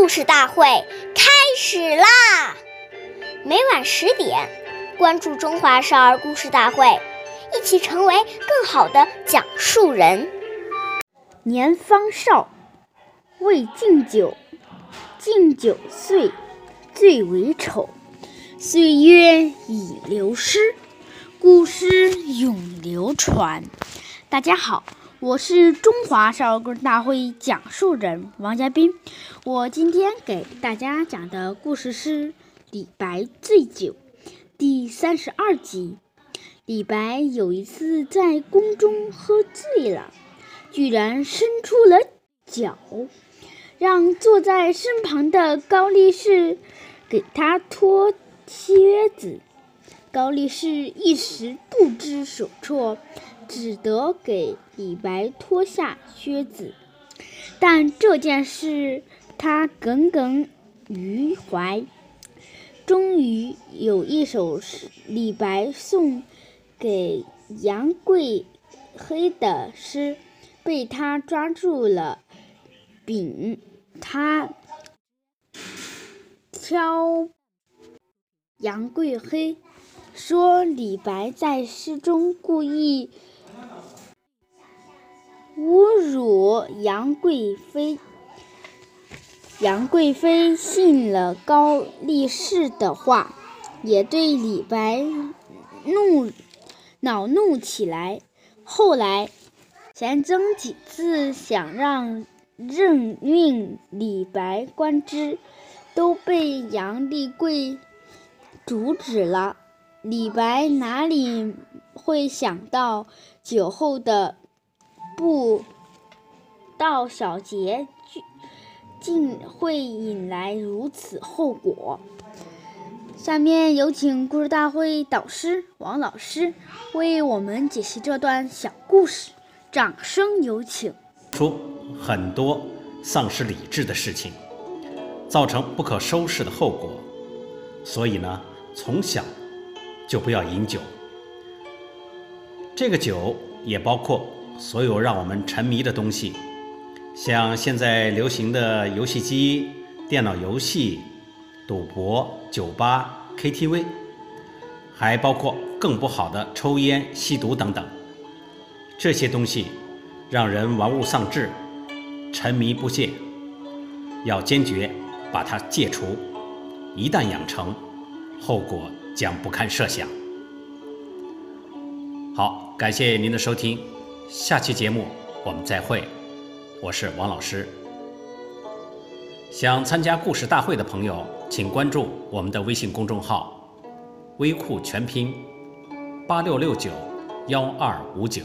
故事大会开始啦！每晚十点，关注《中华少儿故事大会》，一起成为更好的讲述人。年方少，未敬酒，敬酒岁，最为丑。岁月已流失，故事永流传。大家好。我是中华少儿故事大会讲述人王嘉宾，我今天给大家讲的故事是李白醉酒第三十二集。李白有一次在宫中喝醉了，居然伸出了脚，让坐在身旁的高力士给他脱靴子。高力士一时不知所措。只得给李白脱下靴子，但这件事他耿耿于怀。终于有一首诗李白送给杨贵妃的诗被他抓住了，柄他挑杨贵妃，说李白在诗中故意。侮辱杨贵妃，杨贵妃信了高力士的话，也对李白怒恼怒起来。后来，贤曾几次想让任命李白官职，都被杨丽贵阻止了。李白哪里会想到酒后的？不到小节，竟会引来如此后果。下面有请故事大会导师王老师为我们解析这段小故事，掌声有请。出很多丧失理智的事情，造成不可收拾的后果，所以呢，从小就不要饮酒。这个酒也包括。所有让我们沉迷的东西，像现在流行的游戏机、电脑游戏、赌博、酒吧、KTV，还包括更不好的抽烟、吸毒等等。这些东西让人玩物丧志，沉迷不懈。要坚决把它戒除，一旦养成，后果将不堪设想。好，感谢您的收听。下期节目我们再会，我是王老师。想参加故事大会的朋友，请关注我们的微信公众号“微库全拼八六六九幺二五九”。